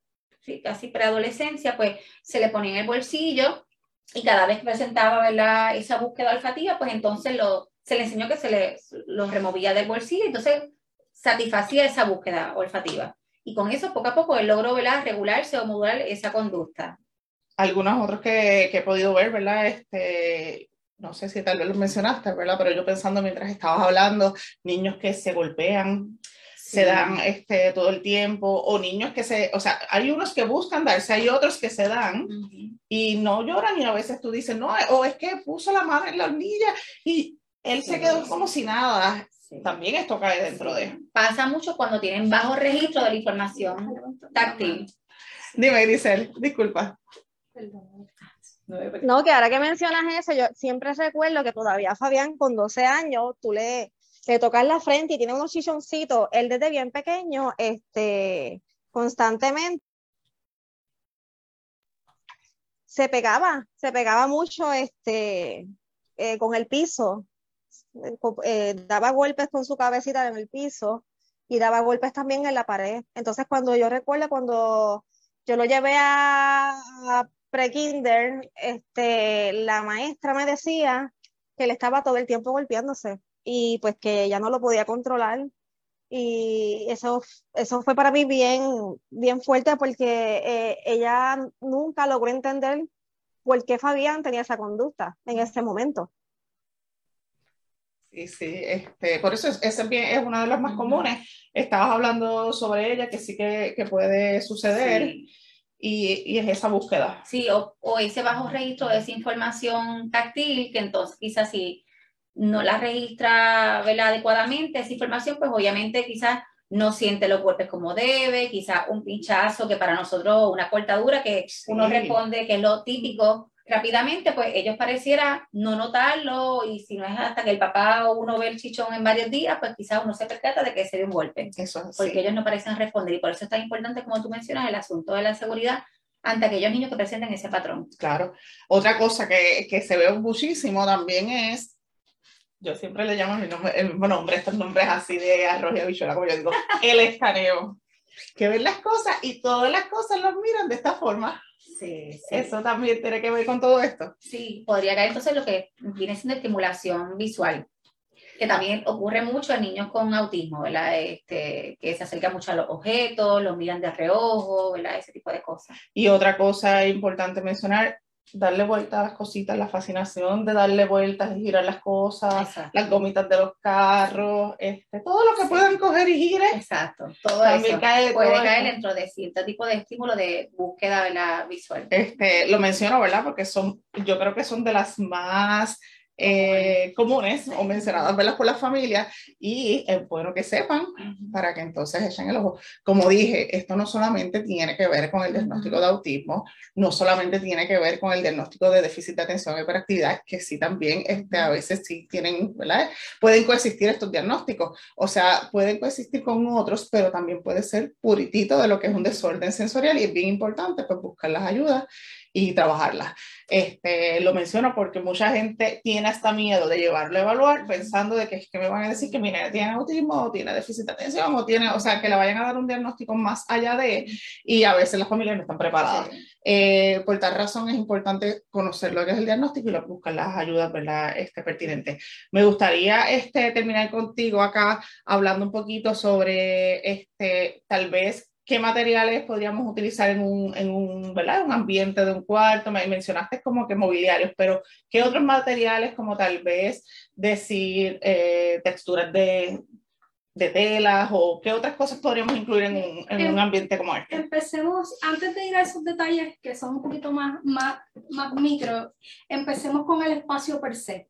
casi preadolescencia, pues se le ponía en el bolsillo y cada vez que presentaba ¿verdad? esa búsqueda olfativa, pues entonces lo, se le enseñó que se le lo removía del bolsillo, entonces satisfacía esa búsqueda olfativa. Y con eso, poco a poco, él logró ¿verdad? regularse o modular esa conducta. Algunos otros que, que he podido ver, ¿verdad? Este, no sé si tal vez lo mencionaste, ¿verdad? Pero yo pensando mientras estabas hablando, niños que se golpean, se dan este, todo el tiempo, o niños que se, o sea, hay unos que buscan darse, hay otros que se dan y no lloran y a veces tú dices, no, o es que puso la mano en la hornilla y él se quedó como si nada. También esto cae dentro de... Pasa mucho cuando tienen bajo registro de la información táctil. Dime, Grisel, disculpa. Perdón. No, que ahora que mencionas eso, yo siempre recuerdo que todavía Fabián con 12 años, tú le, le tocas la frente y tiene unos chichoncitos, él desde bien pequeño, este, constantemente se pegaba, se pegaba mucho este, eh, con el piso, eh, daba golpes con su cabecita en el piso y daba golpes también en la pared. Entonces, cuando yo recuerdo cuando yo lo llevé a pre-kinder, este, la maestra me decía que él estaba todo el tiempo golpeándose y pues que ella no lo podía controlar. Y eso, eso fue para mí bien, bien fuerte porque eh, ella nunca logró entender por qué Fabián tenía esa conducta en ese momento. Sí, sí, este, por eso es, es, es una de las más comunes. Estabas hablando sobre ella, que sí que, que puede suceder. Sí y, y, es esa búsqueda. Sí, o, o, ese bajo registro de esa información táctil, que entonces quizás si no la registra adecuadamente, esa información, pues obviamente quizás no siente los golpes como debe, quizás un pinchazo que para nosotros una cortadura que uno responde que es lo típico rápidamente, pues ellos pareciera no notarlo y si no es hasta que el papá o uno ve el chichón en varios días, pues quizás uno se percata de que se dio un golpe. Eso, porque ellos no parecen responder y por eso es tan importante, como tú mencionas, el asunto de la seguridad ante aquellos niños que presenten ese patrón. Claro. Otra cosa que, que se ve muchísimo también es yo siempre le llamo mi nombre, el mismo nombre, estos nombres así de arroz y habichuela, como yo digo, el escaneo. Que ven las cosas y todas las cosas las miran de esta forma. Sí, Eso también tiene que ver con todo esto. Sí, podría caer entonces lo que viene siendo estimulación visual, que también ocurre mucho en niños con autismo, ¿verdad? Este, que se acercan mucho a los objetos, los miran de reojo, ¿verdad? Ese tipo de cosas. Y otra cosa importante mencionar, darle vueltas a las cositas, la fascinación de darle vueltas y girar las cosas, las gomitas de los carros, este, todo lo que puedan coger y gire. Exacto, todo eso cae, puede caer dentro de cierto tipo de estímulo de búsqueda visual. Este, lo menciono, ¿verdad? Porque son, yo creo que son de las más eh, comunes o mencionadas ¿verdad? por las familias y es bueno que sepan para que entonces echen el ojo. Como dije, esto no solamente tiene que ver con el diagnóstico de autismo, no solamente tiene que ver con el diagnóstico de déficit de atención y hiperactividad, que sí también este, a veces sí tienen, ¿verdad? Pueden coexistir estos diagnósticos, o sea, pueden coexistir con otros, pero también puede ser puritito de lo que es un desorden sensorial y es bien importante pues buscar las ayudas y trabajarlas. Este, lo menciono porque mucha gente tiene hasta miedo de llevarlo a evaluar pensando de que, es que me van a decir que mi nena tiene autismo o tiene déficit de atención o tiene, o sea, que le vayan a dar un diagnóstico más allá de, y a veces las familias no están preparadas. Eh, por tal razón es importante conocer lo que es el diagnóstico y buscar las ayudas ¿verdad? Este, pertinentes. Me gustaría este, terminar contigo acá hablando un poquito sobre este, tal vez qué materiales podríamos utilizar en un, en un, ¿verdad? un ambiente de un cuarto. Me mencionaste como que mobiliarios, pero ¿qué otros materiales como tal vez decir eh, texturas de, de telas o qué otras cosas podríamos incluir en un, en un em, ambiente como este? Empecemos, antes de ir a esos detalles que son un poquito más, más, más micro, empecemos con el espacio per se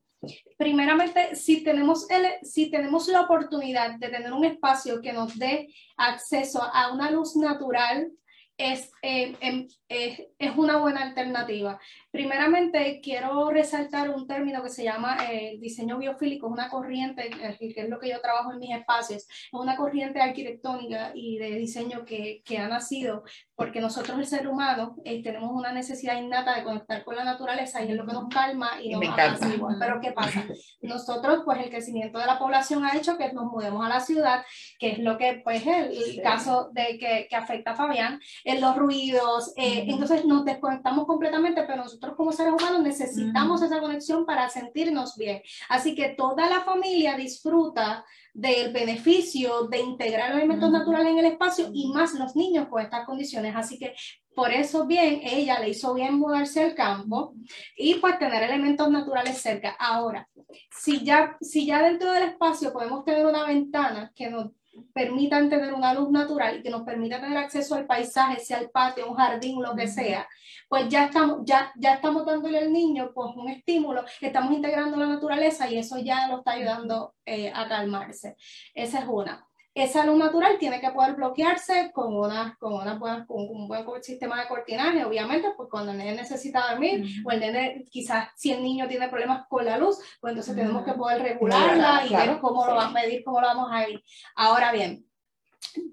primeramente, si tenemos, el, si tenemos la oportunidad de tener un espacio que nos dé acceso a una luz natural, es, eh, em, es una buena alternativa. Primeramente, quiero resaltar un término que se llama eh, diseño biofílico, es una corriente, que es lo que yo trabajo en mis espacios, es una corriente arquitectónica y de diseño que, que ha nacido porque nosotros, el ser humano, tenemos una necesidad innata de conectar con la naturaleza y es lo que nos calma y nos apacigua. Pero ¿qué pasa? <laughs> Nosotros, pues el crecimiento de la población ha hecho que nos mudemos a la ciudad, que es lo que, pues, el, el caso de que, que afecta a Fabián, en los ruidos, eh, entonces nos desconectamos completamente, pero nosotros como seres humanos necesitamos esa conexión para sentirnos bien. Así que toda la familia disfruta del beneficio de integrar elementos naturales en el espacio y más los niños con estas condiciones. Así que por eso bien, ella le hizo bien mudarse al campo y pues tener elementos naturales cerca. Ahora, si ya, si ya dentro del espacio podemos tener una ventana que nos permitan tener una luz natural y que nos permita tener acceso al paisaje, sea el patio, un jardín, lo que sea, pues ya estamos, ya, ya estamos dándole al niño pues, un estímulo, estamos integrando la naturaleza y eso ya lo está ayudando eh, a calmarse. Esa es una esa luz natural tiene que poder bloquearse con, una, con, una con un buen sistema de cortinaje, obviamente, pues cuando el nene necesita dormir, o el nene, quizás si el niño tiene problemas con la luz, pues entonces tenemos que poder regularla y ver cómo lo vamos a medir, cómo lo vamos a ir. Ahora bien,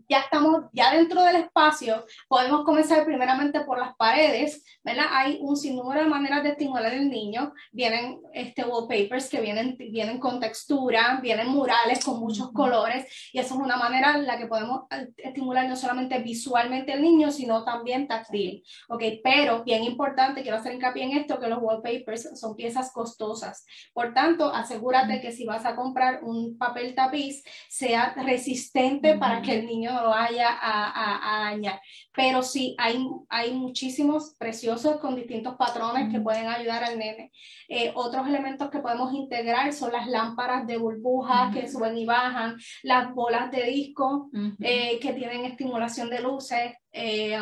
ya estamos ya dentro del espacio, podemos comenzar primeramente por las paredes, ¿verdad? Hay un sinnúmero de maneras de estimular al niño, vienen este wallpapers que vienen, vienen con textura, vienen murales con muchos colores, y eso es una manera en la que podemos eh, estimular no solamente visualmente al niño, sino también táctil, ¿ok? Pero, bien importante, quiero hacer hincapié en esto, que los wallpapers son piezas costosas, por tanto, asegúrate que si vas a comprar un papel tapiz, sea resistente para que el niño lo vaya a, dañar. Pero sí, hay, hay muchísimos preciosos con distintos patrones que pueden ayudar al nene. Eh, otros elementos que podemos integrar son las lámparas de burbujas que suben y bajan, las bolas de disco eh, que tienen estimulación de luces. Eh,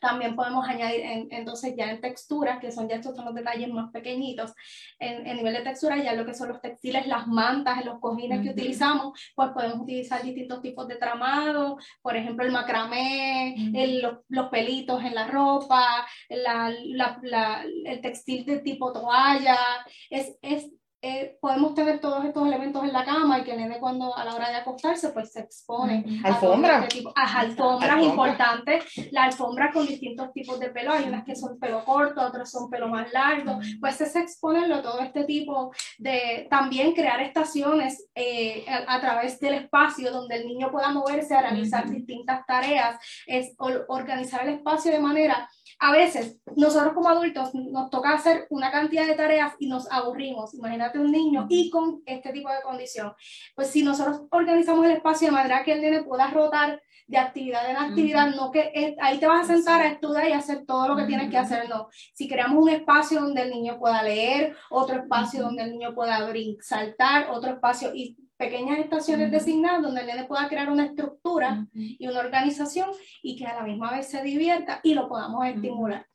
también podemos añadir entonces ya en texturas, que son ya estos son los detalles más pequeñitos, en, en, nivel de textura ya lo que son los textiles, las mantas, los cojines que utilizamos, pues podemos utilizar distintos tipos de tramado, por ejemplo el macramé, los, los, pelitos en la ropa, la, la, el textil de tipo toalla, es, es eh, podemos tener todos estos elementos en la cama y que el nene cuando a la hora de acostarse pues se expone a alfombras este a alfombras importantes la alfombra con distintos tipos de pelo hay unas que son pelo corto otras son pelo más largo pues se expone todo este tipo de también crear estaciones eh, a, través del espacio donde el niño pueda moverse a realizar distintas tareas es organizar el espacio de manera a veces nosotros como adultos nos toca hacer una cantidad de tareas y nos aburrimos. Imagínate un niño y con este tipo de condición. Pues si nosotros organizamos el espacio de manera que el nene pueda rotar de actividad en actividad, no que ahí te vas a sentar a estudiar y hacer todo lo que tienes que hacer, no. Si creamos un espacio donde el niño pueda leer, otro espacio donde el niño pueda brincar, saltar, otro espacio y pequeñas estaciones designadas donde el nene pueda crear una estructura y una organización y que a la misma vez se divierta y lo podamos estimular.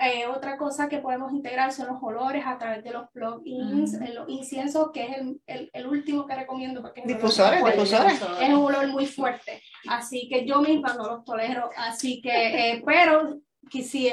Eh, otra cosa que podemos integrar son los olores a través de los plugins, eh, los inciensos, que es el, el, último que recomiendo. Porque difusores, difusores. Es un olor muy fuerte, así que yo misma no los tolero, así que, eh, pero que si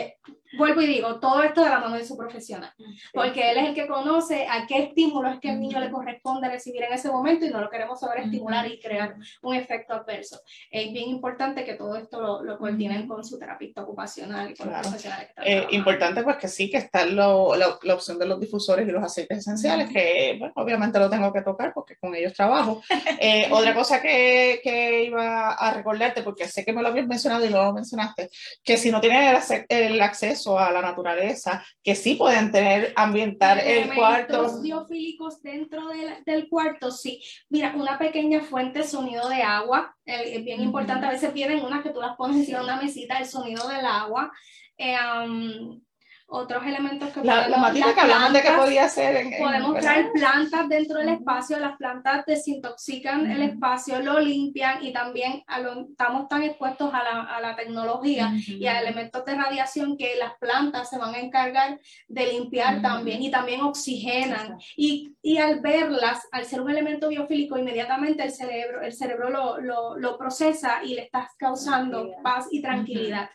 vuelvo y digo, todo esto de la mano de su profesional, porque él es el que conoce a qué estímulo es que el niño le corresponde recibir en ese momento y no lo queremos sobreestimular y crear un efecto adverso. Es bien importante que todo esto lo, lo coordinen con su terapista ocupacional y con los profesionales que eh, Importante pues que sí, que está lo, la, la, opción de los difusores y los aceites esenciales, que bueno, obviamente lo tengo que tocar porque con ellos trabajo. Eh, <laughs> otra cosa que, que, iba a recordarte, porque sé que me lo habías mencionado y lo mencionaste, que si no tienen el, acceso a la naturaleza, que sí pueden tener, ambientar el cuarto. biofílicos dentro del, del cuarto, sí. Mira, una pequeña fuente de sonido de agua, eh, es bien importante, a veces vienen unas que tú las pones encima de una mesita, el sonido del agua. Eh, um, otros elementos que la, podemos, la que hablamos de que podía ser en, podemos traer plantas dentro del espacio las plantas desintoxican el espacio lo limpian y también a lo, estamos tan expuestos a la, a la tecnología y a elementos de radiación que las plantas se van a encargar de limpiar también y también oxigenan. Y, y, al verlas al ser un elemento biofílico inmediatamente el cerebro el cerebro lo, lo, lo procesa y le estás causando paz y tranquilidad.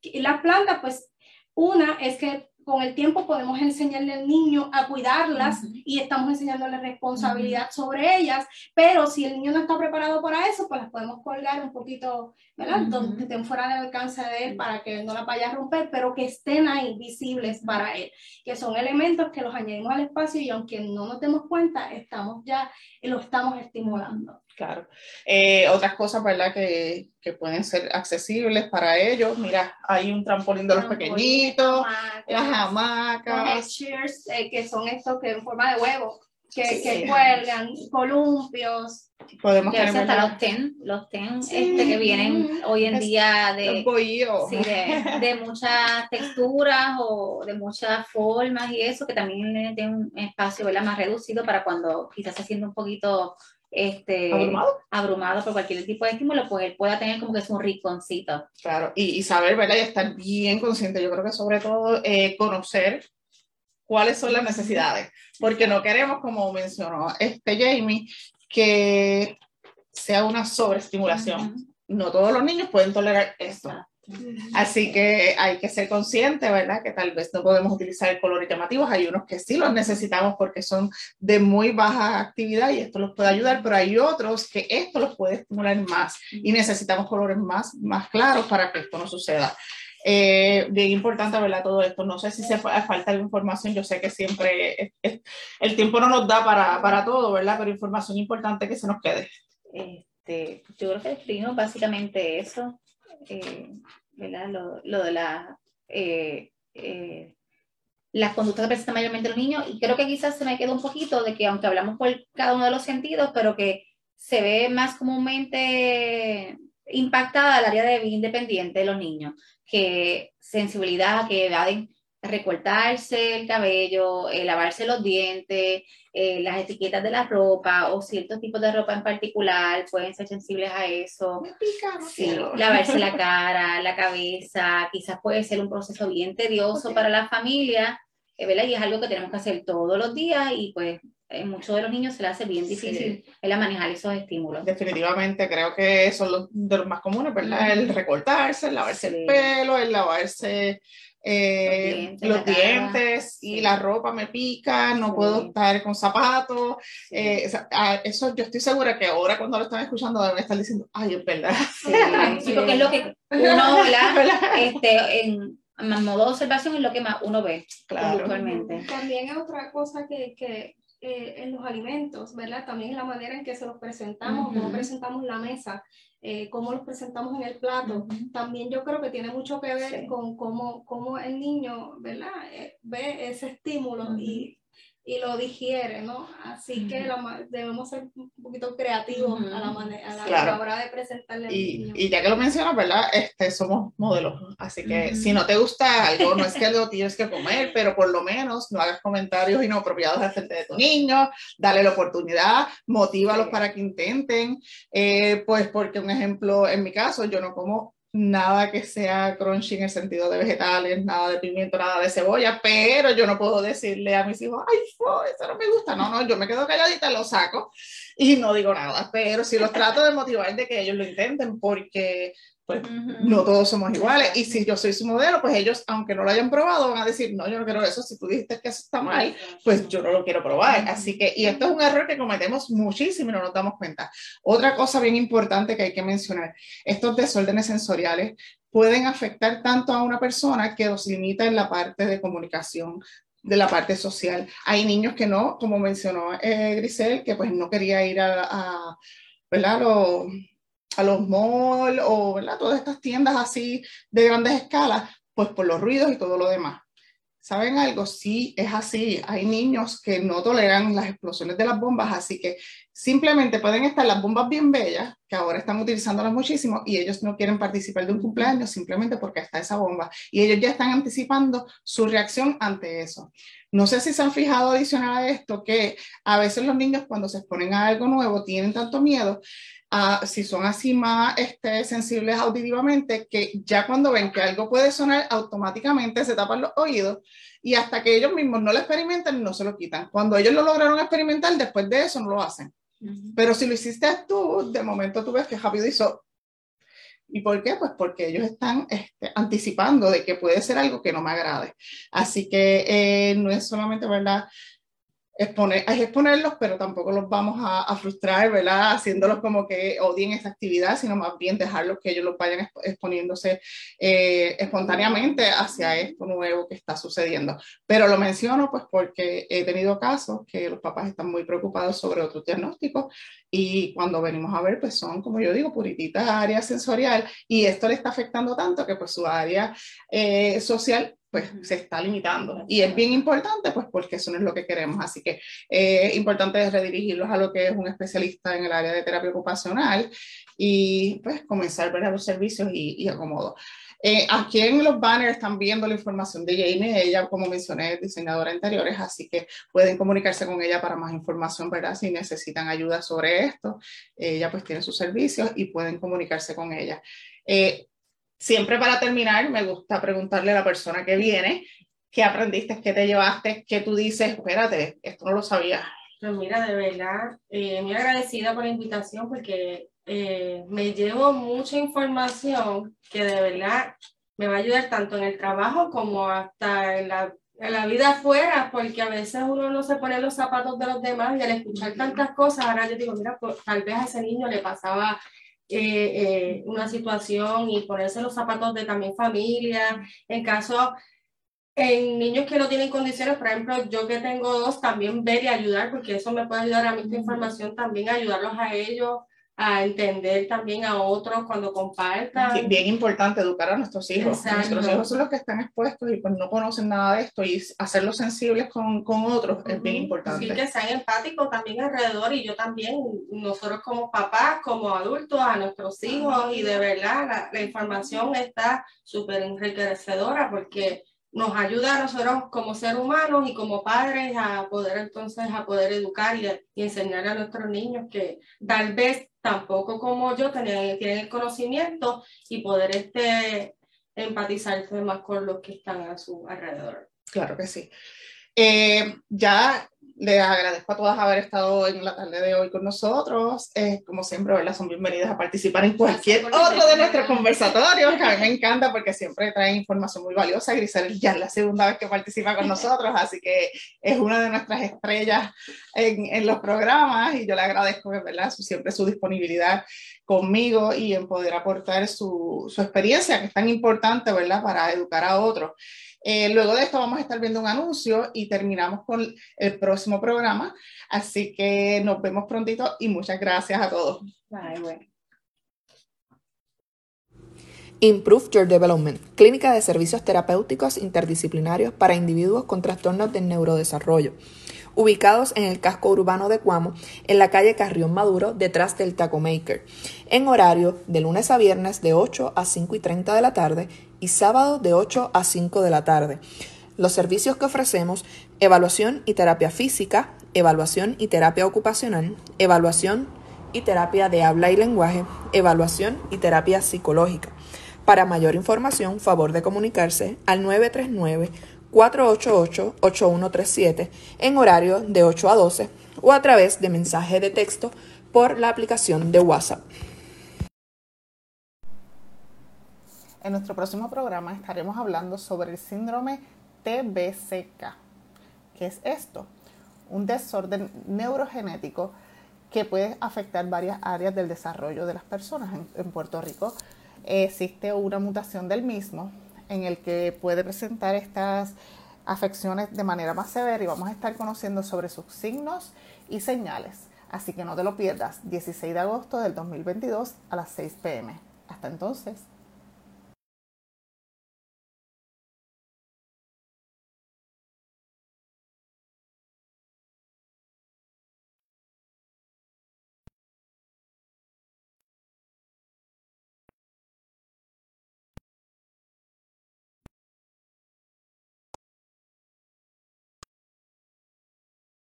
Y las plantas pues una es que con el tiempo podemos enseñarle al niño a cuidarlas y estamos enseñándole responsabilidad sobre ellas, pero si el niño no está preparado para eso, pues las podemos colgar un poquito, ¿verdad? Donde estén fuera del alcance de él para que no la vaya a romper, pero que estén ahí visibles para él, que son elementos que los añadimos al espacio y aunque no nos demos cuenta, estamos ya, lo estamos estimulando. Claro. Eh, otras cosas, ¿verdad? Que, que, pueden ser accesibles para ellos. Mira, hay un trampolín de los pequeñitos, las hamacas. Los eh, que son estos que en forma de huevo, que, que cuelgan, columpios. Podemos tener hasta los ten, los ten este, que vienen hoy en día de, sí, de, de, muchas texturas o de muchas formas y eso, que también tiene un espacio ¿verdad? más reducido para cuando quizás se siente un poquito este, ¿Abrumado? abrumado por cualquier tipo de estímulo, pues él pueda tener como que es un rinconcito. Claro, y, y, saber, ¿verdad? Y estar bien consciente, yo creo que sobre todo eh, conocer cuáles son las necesidades, porque no queremos, como mencionó este Jamie, que sea una sobreestimulación. No todos los niños pueden tolerar esto. Así que hay que ser consciente, ¿verdad? Que tal vez no podemos utilizar colores llamativos. Hay unos que sí los necesitamos porque son de muy baja actividad y esto los puede ayudar, pero hay otros que esto los puede estimular más y necesitamos colores más, más claros para que esto no suceda. Eh, bien importante, ¿verdad? Todo esto. No sé si se falta información. Yo sé que siempre el tiempo no nos da para, para todo, ¿verdad? Pero información importante que se nos quede. Este, yo creo que describimos básicamente eso. Eh, lo, lo, de la, eh, eh, las conductas que presentan mayormente los niños, y creo que quizás se me queda un poquito de que aunque hablamos por cada uno de los sentidos, pero que se ve más comúnmente impactada el área de vida independiente de los niños, que sensibilidad, que evaden recortarse el cabello, eh, lavarse los dientes, eh, las etiquetas de la ropa o ciertos tipos de ropa en particular pueden ser sensibles a eso. sí, lavarse la <laughs> cara, la cabeza, quizás puede ser un proceso bien tedioso para la familia, eh, ¿verdad? Y es algo que tenemos que hacer todos los días y pues en muchos de los niños se le hace bien difícil el manejar esos estímulos. Definitivamente, creo que son los de los más comunes, ¿verdad? El recortarse, el lavarse el pelo, el lavarse eh, los dientes, y la ropa me pica, no puedo estar con zapatos. Eh, eso yo estoy segura que ahora cuando lo están escuchando deben estar diciendo, ay, es verdad. Sí, porque es lo que uno, <laughs> este, en, modo de observación es lo que más uno ve claro. También es otra cosa que, que eh, en los alimentos, ¿verdad? También la manera en que se los presentamos, cómo presentamos la mesa eh, cómo los presentamos en el plato, también yo creo que tiene mucho que ver con cómo, cómo, el niño, ¿verdad? Eh, ve ese estímulo y y lo digiere, ¿no? Así que debemos ser un poquito creativos a, la, manera, a la, hora de presentarle al y, niño. Y ya que lo mencionas, ¿verdad? Este, somos modelos, así que si no te gusta algo, no es que lo tienes que comer, pero por lo menos no hagas comentarios inapropiados frente de tu niño, dale la oportunidad, motívalos para que intenten, eh, pues porque un ejemplo, en mi caso, yo no como nada que sea crunchy en el sentido de vegetales, nada de pimiento, nada de cebolla, pero yo no puedo decirle a mis hijos, ay, eso no me gusta, no, no, yo me quedo calladita, lo saco y no digo nada, pero si los trato de motivar de que ellos lo intenten porque pues no todos somos iguales. Y si yo soy su modelo, pues ellos, aunque no lo hayan probado, van a decir, no, yo no quiero eso. Si tú dijiste que eso está mal, pues yo no lo quiero probar. Así que, y esto es un error que cometemos muchísimo y no nos damos cuenta. Otra cosa bien importante que hay que mencionar, estos desórdenes sensoriales pueden afectar tanto a una persona que los limita en la parte de comunicación, de la parte social. Hay niños que no, como mencionó eh, Grisel, que pues no quería ir a, a ¿verdad? Los, a los malls o todas estas tiendas así de grandes escalas, pues por los ruidos y todo lo demás. ¿Saben algo? Sí, es así. Hay niños que no toleran las explosiones de las bombas, así que simplemente pueden estar las bombas bien bellas, que ahora están utilizándolas muchísimo, y ellos no quieren participar de un cumpleaños simplemente porque está esa bomba. Y ellos ya están anticipando su reacción ante eso. No sé si se han fijado adicional a esto que a veces los niños cuando se exponen a algo nuevo tienen tanto miedo si son así más este, sensibles auditivamente, que ya cuando ven que algo puede sonar, automáticamente se tapan los oídos y hasta que ellos mismos no lo experimenten, no se lo quitan. Cuando ellos lo lograron experimentar, después de eso no lo hacen. Pero si lo hiciste tú, de momento tú ves que rápido hizo. ¿Y por qué? Pues porque ellos están este, anticipando de que puede ser algo que no me agrade. Así que eh, no es solamente, ¿verdad? Exponer, exponerlos, pero tampoco los vamos a, a, frustrar, ¿verdad? Haciéndolos como que odien esta actividad, sino más bien dejarlos que ellos los vayan exponiéndose eh, espontáneamente hacia esto nuevo que está sucediendo. Pero lo menciono pues porque he tenido casos que los papás están muy preocupados sobre otros diagnósticos y cuando venimos a ver pues son, como yo digo, purititas área sensorial y esto le está afectando tanto que pues su área eh, social pues se está limitando. Y es bien importante, pues porque eso no es lo que queremos. Así que es eh, importante redirigirlos a lo que es un especialista en el área de terapia ocupacional y pues comenzar a ver los servicios y, y acomodo. Eh, aquí en los banners están viendo la información de Jamie, ella, como mencioné, es diseñadora anteriores, así que pueden comunicarse con ella para más información, ¿verdad? Si necesitan ayuda sobre esto, ella pues tiene sus servicios y pueden comunicarse con ella. Eh, Siempre para terminar, me gusta preguntarle a la persona que viene, ¿qué aprendiste, qué te llevaste, qué tú dices, espérate, esto no lo sabía? Pues mira, de verdad, eh, muy agradecida por la invitación porque eh, me llevo mucha información que de verdad me va a ayudar tanto en el trabajo como hasta en la, en la vida afuera, porque a veces uno no se pone los zapatos de los demás y al escuchar tantas cosas, ahora yo digo, mira, pues, tal vez a ese niño le pasaba eh, eh, una situación y ponerse los zapatos de también familia. En caso, en niños que no tienen condiciones, por ejemplo, yo que tengo dos, también ver y ayudar, porque eso me puede ayudar a mí esta información, también ayudarlos a ellos a entender también a otros cuando compartan. Bien importante educar a nuestros hijos. Nuestros hijos son los que están expuestos y pues no conocen nada de esto y hacerlos sensibles con, con otros es bien importante. Sí, que sean empáticos también alrededor y yo también, nosotros como papás, como adultos, a nuestros hijos y de verdad la, la información está súper enriquecedora porque nos ayuda a nosotros como seres humanos y como padres a poder entonces a poder educar y, y enseñar a nuestros niños que tal vez tampoco como yo tienen, el conocimiento y poder este, empatizarse más con los que están a su alrededor. Claro que sí. Eh, ya les agradezco a todas haber estado en la tarde de hoy con nosotros. Eh, como siempre, ¿verdad? son bienvenidas a participar en cualquier otro de nuestros conversatorios, que a mí me encanta porque siempre traen información muy valiosa. Grisel ya es la segunda vez que participa con nosotros, así que es una de nuestras estrellas en, en los programas y yo le agradezco ¿verdad? Su, siempre su disponibilidad conmigo y en poder aportar su, su experiencia, que es tan importante ¿verdad? para educar a otros. Eh, luego de esto vamos a estar viendo un anuncio y terminamos con el próximo programa. Así que nos vemos prontito y muchas gracias a todos. Bye, Improve Your Development, clínica de servicios terapéuticos interdisciplinarios para individuos con trastornos del neurodesarrollo, ubicados en el casco urbano de Cuamo, en la calle Carrión Maduro, detrás del Taco Maker, en horario de lunes a viernes de 8 a 5 y 30 de la tarde y sábado de 8 a 5 de la tarde. Los servicios que ofrecemos, evaluación y terapia física, evaluación y terapia ocupacional, evaluación y terapia de habla y lenguaje, evaluación y terapia psicológica. Para mayor información, favor de comunicarse al 939-488-8137 en horario de 8 a 12 o a través de mensaje de texto por la aplicación de WhatsApp. En nuestro próximo programa estaremos hablando sobre el síndrome TBCK. ¿Qué es esto? Un desorden neurogenético que puede afectar varias áreas del desarrollo de las personas. En, Puerto Rico existe una mutación del mismo en el que puede presentar estas afecciones de manera más severa y vamos a estar conociendo sobre sus signos y señales. Así que no te lo pierdas, 16 de agosto del 2022 a las 6 pm. Hasta entonces.